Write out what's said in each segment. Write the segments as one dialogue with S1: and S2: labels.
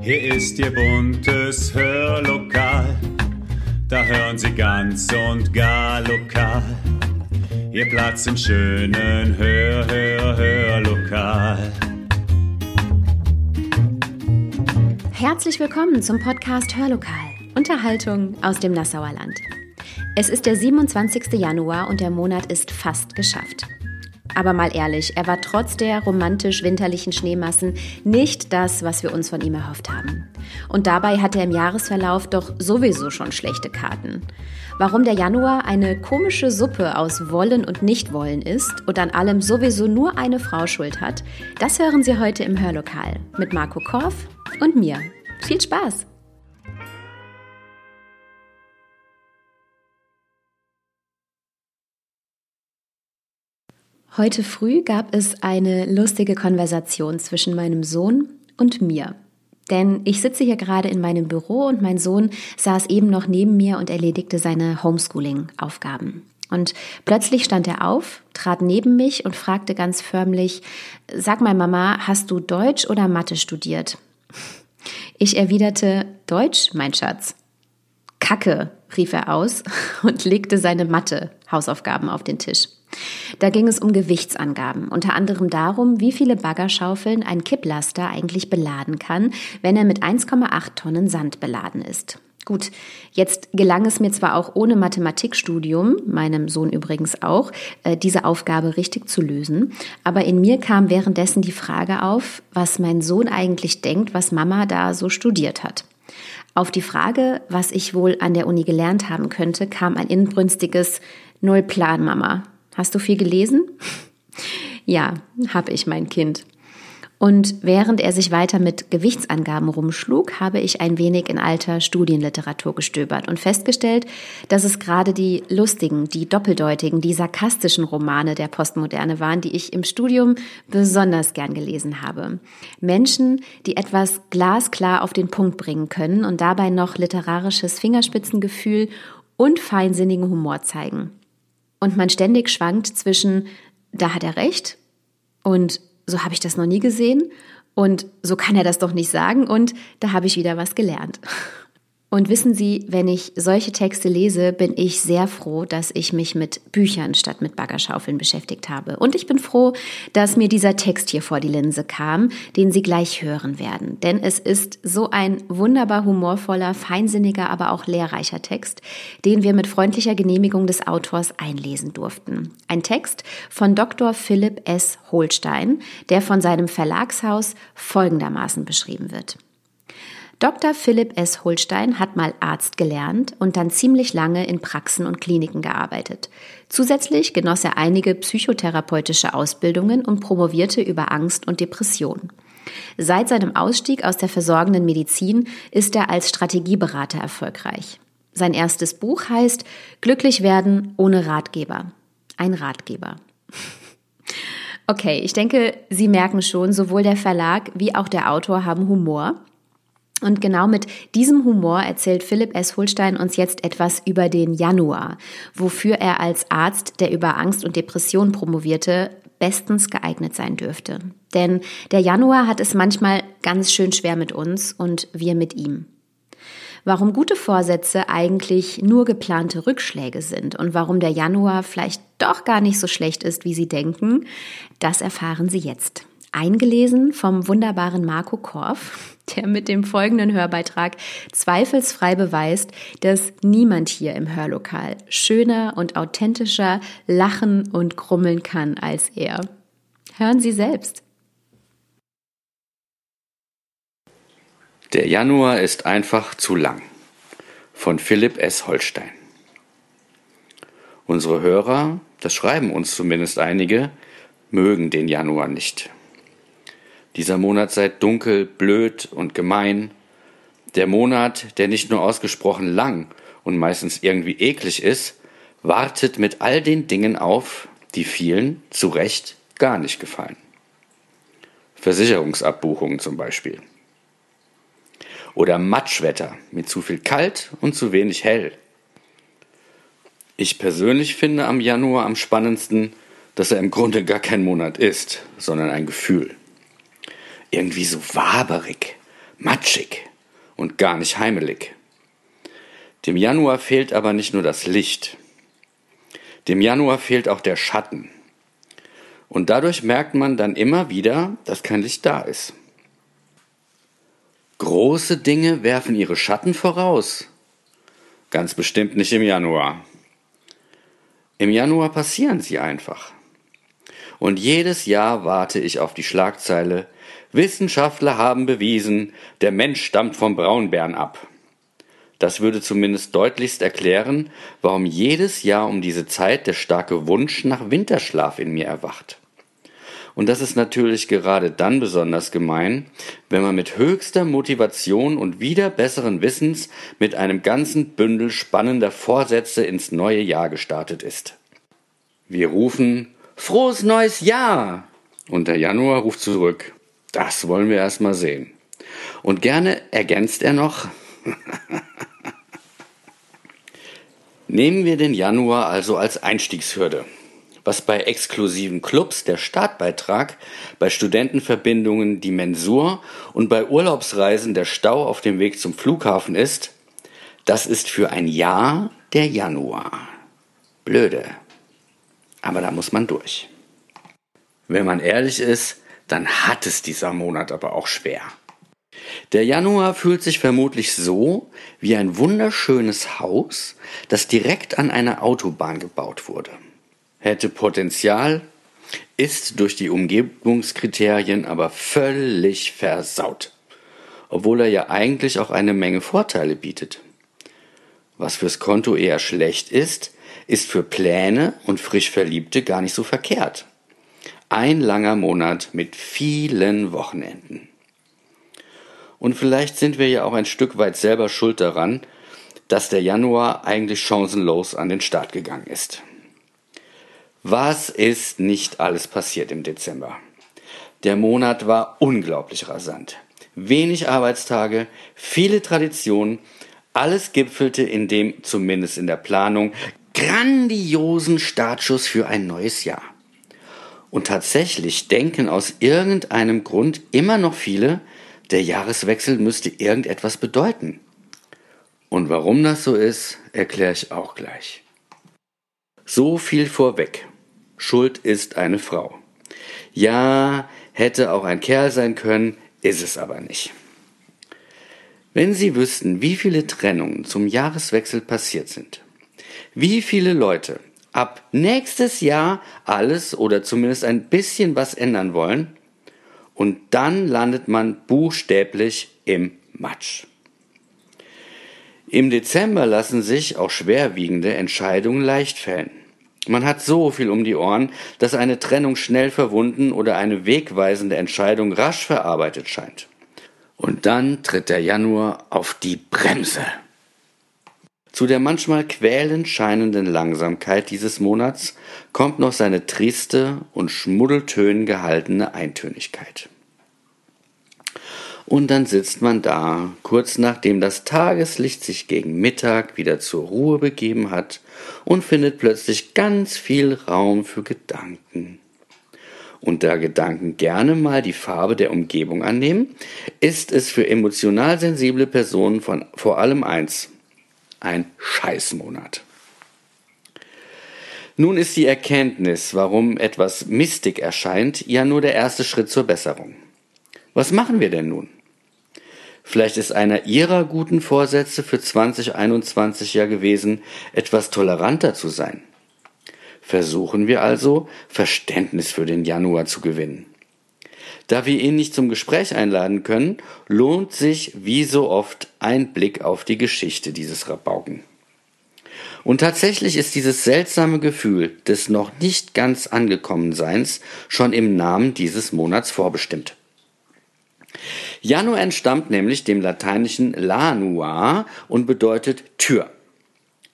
S1: Hier ist Ihr buntes Hörlokal. Da hören Sie ganz und gar lokal. Ihr Platz im schönen Hör, Hör, Hörlokal.
S2: Herzlich willkommen zum Podcast Hörlokal. Unterhaltung aus dem Nassauer Land. Es ist der 27. Januar und der Monat ist fast geschafft. Aber mal ehrlich, er war trotz der romantisch-winterlichen Schneemassen nicht das, was wir uns von ihm erhofft haben. Und dabei hat er im Jahresverlauf doch sowieso schon schlechte Karten. Warum der Januar eine komische Suppe aus Wollen und Nichtwollen ist und an allem sowieso nur eine Frau Schuld hat, das hören Sie heute im Hörlokal mit Marco Korf und mir. Viel Spaß! Heute früh gab es eine lustige Konversation zwischen meinem Sohn und mir. Denn ich sitze hier gerade in meinem Büro und mein Sohn saß eben noch neben mir und erledigte seine Homeschooling-Aufgaben. Und plötzlich stand er auf, trat neben mich und fragte ganz förmlich, Sag mal, Mama, hast du Deutsch oder Mathe studiert? Ich erwiderte, Deutsch, mein Schatz. Kacke, rief er aus und legte seine Mathe-Hausaufgaben auf den Tisch. Da ging es um Gewichtsangaben, unter anderem darum, wie viele Baggerschaufeln ein Kipplaster eigentlich beladen kann, wenn er mit 1,8 Tonnen Sand beladen ist. Gut, jetzt gelang es mir zwar auch ohne Mathematikstudium, meinem Sohn übrigens auch, äh, diese Aufgabe richtig zu lösen, aber in mir kam währenddessen die Frage auf, was mein Sohn eigentlich denkt, was Mama da so studiert hat. Auf die Frage, was ich wohl an der Uni gelernt haben könnte, kam ein inbrünstiges Null Mama. Hast du viel gelesen? ja, habe ich, mein Kind. Und während er sich weiter mit Gewichtsangaben rumschlug, habe ich ein wenig in alter Studienliteratur gestöbert und festgestellt, dass es gerade die lustigen, die doppeldeutigen, die sarkastischen Romane der Postmoderne waren, die ich im Studium besonders gern gelesen habe. Menschen, die etwas glasklar auf den Punkt bringen können und dabei noch literarisches Fingerspitzengefühl und feinsinnigen Humor zeigen und man ständig schwankt zwischen, da hat er recht und so habe ich das noch nie gesehen und so kann er das doch nicht sagen und da habe ich wieder was gelernt. Und wissen Sie, wenn ich solche Texte lese, bin ich sehr froh, dass ich mich mit Büchern statt mit Baggerschaufeln beschäftigt habe. Und ich bin froh, dass mir dieser Text hier vor die Linse kam, den Sie gleich hören werden. Denn es ist so ein wunderbar humorvoller, feinsinniger, aber auch lehrreicher Text, den wir mit freundlicher Genehmigung des Autors einlesen durften. Ein Text von Dr. Philipp S. Holstein, der von seinem Verlagshaus folgendermaßen beschrieben wird. Dr. Philipp S. Holstein hat mal Arzt gelernt und dann ziemlich lange in Praxen und Kliniken gearbeitet. Zusätzlich genoss er einige psychotherapeutische Ausbildungen und promovierte über Angst und Depression. Seit seinem Ausstieg aus der versorgenden Medizin ist er als Strategieberater erfolgreich. Sein erstes Buch heißt Glücklich werden ohne Ratgeber. Ein Ratgeber. Okay, ich denke, Sie merken schon, sowohl der Verlag wie auch der Autor haben Humor. Und genau mit diesem Humor erzählt Philipp S. Holstein uns jetzt etwas über den Januar, wofür er als Arzt, der über Angst und Depression promovierte, bestens geeignet sein dürfte. Denn der Januar hat es manchmal ganz schön schwer mit uns und wir mit ihm. Warum gute Vorsätze eigentlich nur geplante Rückschläge sind und warum der Januar vielleicht doch gar nicht so schlecht ist, wie Sie denken, das erfahren Sie jetzt eingelesen vom wunderbaren Marco Korf, der mit dem folgenden Hörbeitrag zweifelsfrei beweist, dass niemand hier im Hörlokal schöner und authentischer lachen und grummeln kann als er. Hören Sie selbst.
S3: Der Januar ist einfach zu lang. Von Philipp S. Holstein. Unsere Hörer, das schreiben uns zumindest einige, mögen den Januar nicht. Dieser Monat sei dunkel, blöd und gemein. Der Monat, der nicht nur ausgesprochen lang und meistens irgendwie eklig ist, wartet mit all den Dingen auf, die vielen zu Recht gar nicht gefallen. Versicherungsabbuchungen zum Beispiel. Oder Matschwetter mit zu viel kalt und zu wenig hell. Ich persönlich finde am Januar am spannendsten, dass er im Grunde gar kein Monat ist, sondern ein Gefühl irgendwie so waberig, matschig und gar nicht heimelig. Dem Januar fehlt aber nicht nur das Licht. Dem Januar fehlt auch der Schatten. Und dadurch merkt man dann immer wieder, dass kein Licht da ist. Große Dinge werfen ihre Schatten voraus. Ganz bestimmt nicht im Januar. Im Januar passieren sie einfach. Und jedes Jahr warte ich auf die Schlagzeile Wissenschaftler haben bewiesen, der Mensch stammt vom Braunbären ab. Das würde zumindest deutlichst erklären, warum jedes Jahr um diese Zeit der starke Wunsch nach Winterschlaf in mir erwacht. Und das ist natürlich gerade dann besonders gemein, wenn man mit höchster Motivation und wieder besseren Wissens mit einem ganzen Bündel spannender Vorsätze ins neue Jahr gestartet ist. Wir rufen Frohes neues Jahr! Und der Januar ruft zurück. Das wollen wir erst mal sehen. Und gerne ergänzt er noch, Nehmen wir den Januar also als Einstiegshürde. Was bei exklusiven Clubs der Startbeitrag, bei Studentenverbindungen die Mensur und bei Urlaubsreisen der Stau auf dem Weg zum Flughafen ist, das ist für ein Jahr der Januar. Blöde. Aber da muss man durch. Wenn man ehrlich ist, dann hat es dieser Monat aber auch schwer. Der Januar fühlt sich vermutlich so wie ein wunderschönes Haus, das direkt an einer Autobahn gebaut wurde. Hätte Potenzial, ist durch die Umgebungskriterien aber völlig versaut, obwohl er ja eigentlich auch eine Menge Vorteile bietet. Was fürs Konto eher schlecht ist, ist für Pläne und frisch Verliebte gar nicht so verkehrt. Ein langer Monat mit vielen Wochenenden. Und vielleicht sind wir ja auch ein Stück weit selber schuld daran, dass der Januar eigentlich chancenlos an den Start gegangen ist. Was ist nicht alles passiert im Dezember? Der Monat war unglaublich rasant. Wenig Arbeitstage, viele Traditionen, alles gipfelte in dem, zumindest in der Planung, grandiosen Startschuss für ein neues Jahr. Und tatsächlich denken aus irgendeinem Grund immer noch viele, der Jahreswechsel müsste irgendetwas bedeuten. Und warum das so ist, erkläre ich auch gleich. So viel vorweg. Schuld ist eine Frau. Ja, hätte auch ein Kerl sein können, ist es aber nicht. Wenn Sie wüssten, wie viele Trennungen zum Jahreswechsel passiert sind, wie viele Leute ab nächstes Jahr alles oder zumindest ein bisschen was ändern wollen, und dann landet man buchstäblich im Matsch. Im Dezember lassen sich auch schwerwiegende Entscheidungen leicht fällen. Man hat so viel um die Ohren, dass eine Trennung schnell verwunden oder eine wegweisende Entscheidung rasch verarbeitet scheint. Und dann tritt der Januar auf die Bremse. Zu der manchmal quälend scheinenden Langsamkeit dieses Monats kommt noch seine triste und schmuddeltönen gehaltene Eintönigkeit. Und dann sitzt man da, kurz nachdem das Tageslicht sich gegen Mittag wieder zur Ruhe begeben hat und findet plötzlich ganz viel Raum für Gedanken. Und da Gedanken gerne mal die Farbe der Umgebung annehmen, ist es für emotional sensible Personen von vor allem eins, ein Scheißmonat. Nun ist die Erkenntnis, warum etwas mistig erscheint, ja nur der erste Schritt zur Besserung. Was machen wir denn nun? Vielleicht ist einer Ihrer guten Vorsätze für 2021 ja gewesen, etwas toleranter zu sein. Versuchen wir also, Verständnis für den Januar zu gewinnen. Da wir ihn nicht zum Gespräch einladen können, lohnt sich wie so oft ein Blick auf die Geschichte dieses Rabauken. Und tatsächlich ist dieses seltsame Gefühl des noch nicht ganz angekommen Seins schon im Namen dieses Monats vorbestimmt. Januar entstammt nämlich dem lateinischen lanua und bedeutet Tür,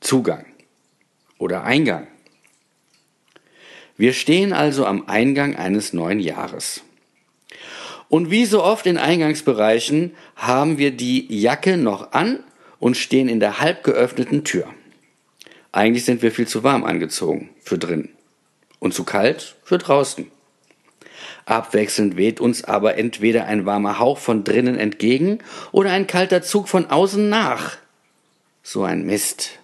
S3: Zugang oder Eingang. Wir stehen also am Eingang eines neuen Jahres. Und wie so oft in Eingangsbereichen haben wir die Jacke noch an und stehen in der halb geöffneten Tür. Eigentlich sind wir viel zu warm angezogen für drin und zu kalt für draußen. Abwechselnd weht uns aber entweder ein warmer Hauch von drinnen entgegen oder ein kalter Zug von außen nach. So ein Mist.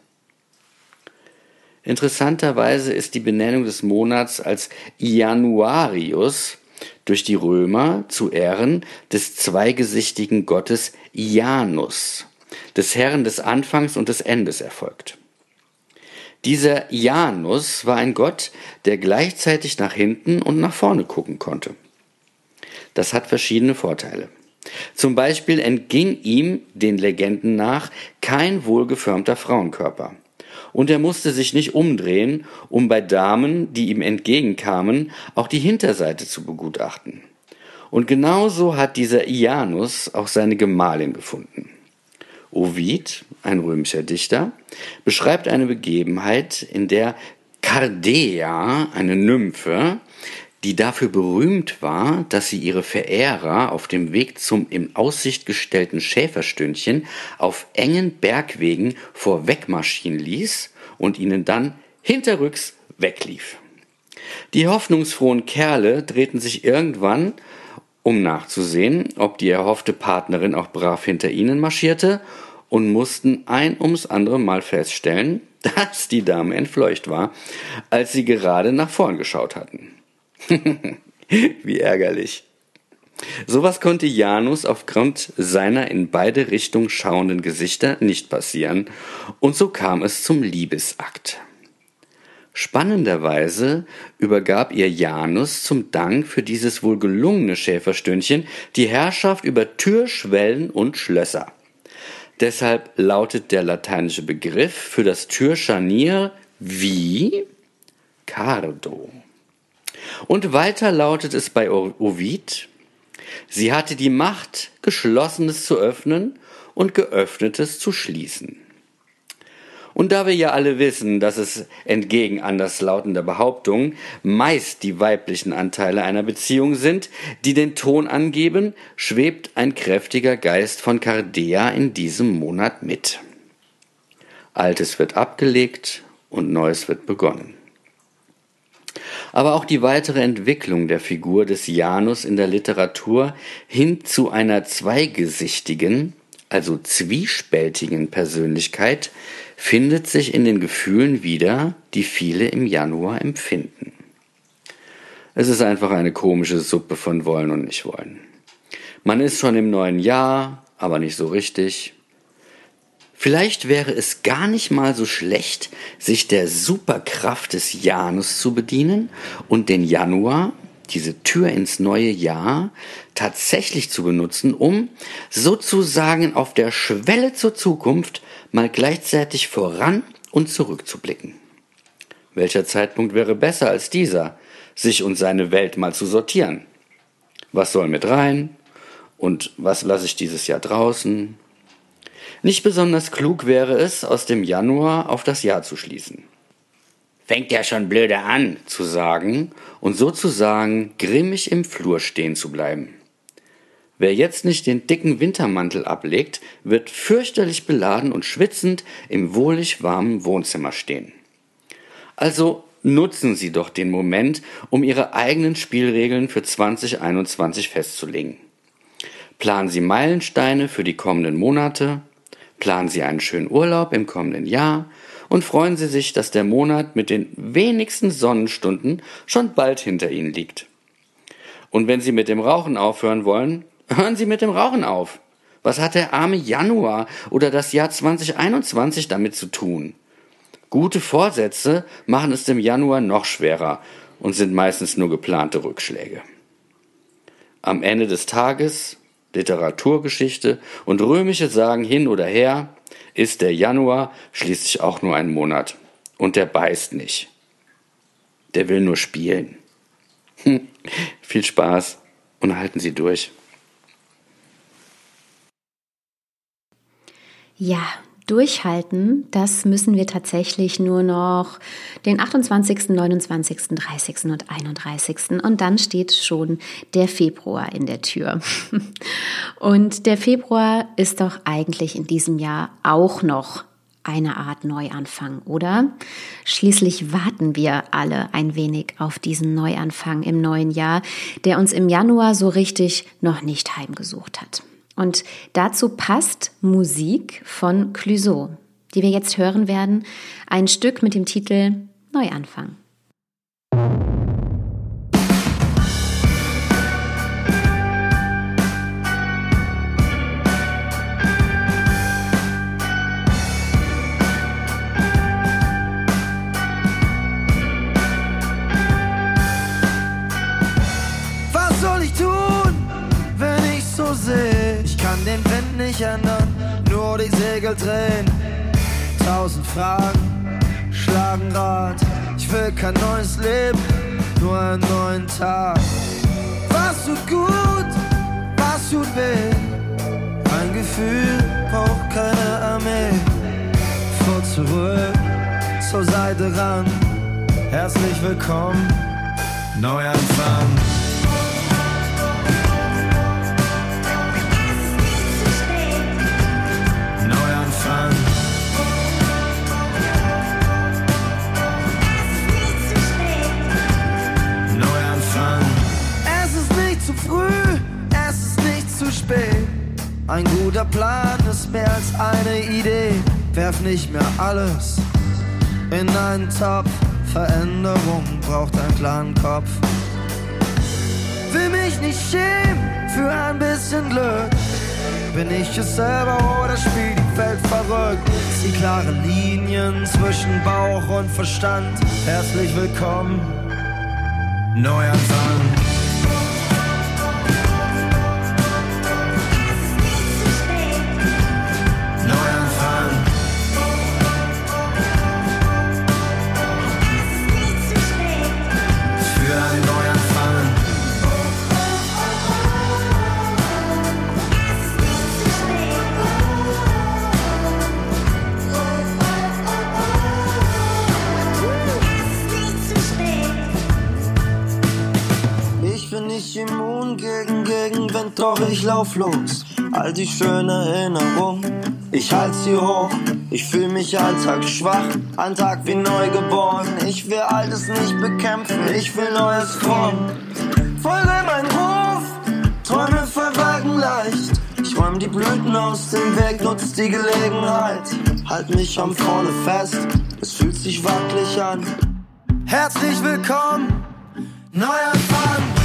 S3: Interessanterweise ist die Benennung des Monats als Januarius durch die Römer zu Ehren des zweigesichtigen Gottes Janus, des Herrn des Anfangs und des Endes erfolgt. Dieser Janus war ein Gott, der gleichzeitig nach hinten und nach vorne gucken konnte. Das hat verschiedene Vorteile. Zum Beispiel entging ihm, den Legenden nach, kein wohlgeförmter Frauenkörper. Und er musste sich nicht umdrehen, um bei Damen, die ihm entgegenkamen, auch die Hinterseite zu begutachten. Und genauso hat dieser Ianus auch seine Gemahlin gefunden. Ovid, ein römischer Dichter, beschreibt eine Begebenheit, in der Cardea, eine Nymphe, die dafür berühmt war, dass sie ihre Verehrer auf dem Weg zum in Aussicht gestellten Schäferstündchen auf engen Bergwegen vorwegmarschieren ließ und ihnen dann hinterrücks weglief. Die hoffnungsfrohen Kerle drehten sich irgendwann, um nachzusehen, ob die erhoffte Partnerin auch brav hinter ihnen marschierte, und mussten ein ums andere Mal feststellen, dass die Dame entfleucht war, als sie gerade nach vorn geschaut hatten. Wie ärgerlich. Sowas konnte Janus aufgrund seiner in beide Richtungen schauenden Gesichter nicht passieren, und so kam es zum Liebesakt. Spannenderweise übergab ihr Janus zum Dank für dieses wohl gelungene Schäferstündchen die Herrschaft über Türschwellen und Schlösser. Deshalb lautet der lateinische Begriff für das Türscharnier wie Cardo. Und weiter lautet es bei Ovid, sie hatte die Macht, Geschlossenes zu öffnen und Geöffnetes zu schließen. Und da wir ja alle wissen, dass es entgegen anderslautender Behauptungen meist die weiblichen Anteile einer Beziehung sind, die den Ton angeben, schwebt ein kräftiger Geist von Cardea in diesem Monat mit. Altes wird abgelegt und Neues wird begonnen. Aber auch die weitere Entwicklung der Figur des Janus in der Literatur hin zu einer zweigesichtigen, also zwiespältigen Persönlichkeit findet sich in den Gefühlen wieder, die viele im Januar empfinden. Es ist einfach eine komische Suppe von Wollen und Nichtwollen. Man ist schon im neuen Jahr, aber nicht so richtig. Vielleicht wäre es gar nicht mal so schlecht, sich der Superkraft des Janus zu bedienen und den Januar, diese Tür ins neue Jahr, tatsächlich zu benutzen, um sozusagen auf der Schwelle zur Zukunft mal gleichzeitig voran und zurückzublicken. Welcher Zeitpunkt wäre besser als dieser, sich und seine Welt mal zu sortieren? Was soll mit rein? Und was lasse ich dieses Jahr draußen? Nicht besonders klug wäre es, aus dem Januar auf das Jahr zu schließen. Fängt ja schon blöde an, zu sagen und sozusagen grimmig im Flur stehen zu bleiben. Wer jetzt nicht den dicken Wintermantel ablegt, wird fürchterlich beladen und schwitzend im wohlig warmen Wohnzimmer stehen. Also nutzen Sie doch den Moment, um Ihre eigenen Spielregeln für 2021 festzulegen. Planen Sie Meilensteine für die kommenden Monate, Planen Sie einen schönen Urlaub im kommenden Jahr und freuen Sie sich, dass der Monat mit den wenigsten Sonnenstunden schon bald hinter Ihnen liegt. Und wenn Sie mit dem Rauchen aufhören wollen, hören Sie mit dem Rauchen auf. Was hat der arme Januar oder das Jahr 2021 damit zu tun? Gute Vorsätze machen es dem Januar noch schwerer und sind meistens nur geplante Rückschläge. Am Ende des Tages Literaturgeschichte und römische Sagen hin oder her, ist der Januar schließlich auch nur ein Monat. Und der beißt nicht. Der will nur spielen. Viel Spaß und halten Sie durch.
S2: Ja, durchhalten, das müssen wir tatsächlich nur noch den 28., 29., 30. und 31. Und dann steht schon der Februar in der Tür. Und der Februar ist doch eigentlich in diesem Jahr auch noch eine Art Neuanfang, oder? Schließlich warten wir alle ein wenig auf diesen Neuanfang im neuen Jahr, der uns im Januar so richtig noch nicht heimgesucht hat. Und dazu passt Musik von Clouseau, die wir jetzt hören werden, ein Stück mit dem Titel Neuanfang.
S4: Segel drehen. Tausend Fragen schlagen Rad. Ich will kein neues Leben, nur einen neuen Tag. Was tut gut, was tut weh? Ein Gefühl braucht keine Armee. Vor zurück, zur Seite ran. Herzlich willkommen, Neuanfang. Ein guter Plan ist mehr als eine Idee. Werf nicht mehr alles in einen Topf. Veränderung braucht einen klaren Kopf. Will mich nicht schämen für ein bisschen Glück. Bin ich es selber oder spielt die Welt verrückt? Zieh klare Linien zwischen Bauch und Verstand. Herzlich willkommen, Neuanfang. Doch ich lauf los. All die schönen Erinnerungen, ich halt sie hoch. Ich fühl mich Alltag schwach, ein Tag wie neugeboren. Ich will Altes nicht bekämpfen, ich will Neues formen. Folge mein Ruf, Träume verwagen leicht. Ich räum die Blüten aus dem Weg, nutz die Gelegenheit. Halt mich am Vorne fest, es fühlt sich wackelig an. Herzlich willkommen, neuer Fang.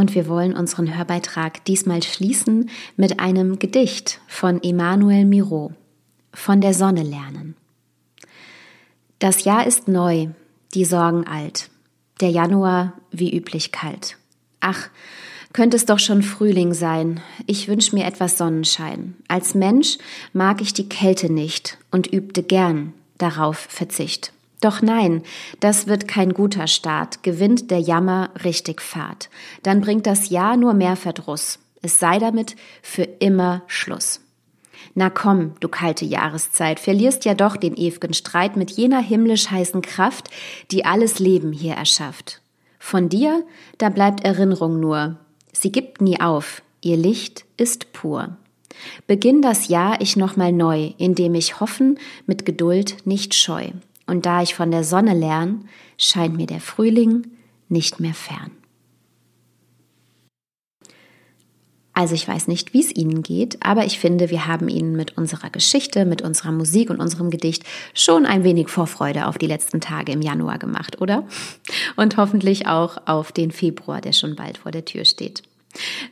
S2: Und wir wollen unseren Hörbeitrag diesmal schließen mit einem Gedicht von Emmanuel Miro, von der Sonne lernen. Das Jahr ist neu, die Sorgen alt, der Januar wie üblich kalt. Ach, könnte es doch schon Frühling sein. Ich wünsch mir etwas Sonnenschein. Als Mensch mag ich die Kälte nicht und übte gern darauf Verzicht. Doch nein, das wird kein guter Start, gewinnt der Jammer richtig Fahrt. Dann bringt das Jahr nur mehr Verdruss. Es sei damit für immer Schluss. Na komm, du kalte Jahreszeit, verlierst ja doch den ew'gen Streit mit jener himmlisch heißen Kraft, die alles Leben hier erschafft. Von dir, da bleibt Erinnerung nur. Sie gibt nie auf, ihr Licht ist pur. Beginn das Jahr ich nochmal neu, indem ich hoffen mit Geduld nicht scheu. Und da ich von der Sonne lern, scheint mir der Frühling nicht mehr fern. Also ich weiß nicht, wie es Ihnen geht, aber ich finde, wir haben Ihnen mit unserer Geschichte, mit unserer Musik und unserem Gedicht schon ein wenig Vorfreude auf die letzten Tage im Januar gemacht, oder? Und hoffentlich auch auf den Februar, der schon bald vor der Tür steht.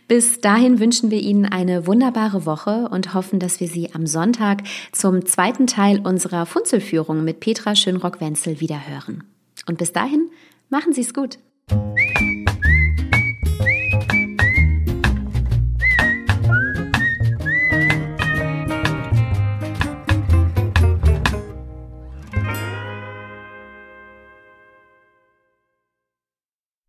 S2: Bis dahin wünschen wir Ihnen eine wunderbare Woche und hoffen, dass wir Sie am Sonntag zum zweiten Teil unserer Funzelführung mit Petra Schönrock-Wenzel wieder hören. Und bis dahin, machen Sie es gut.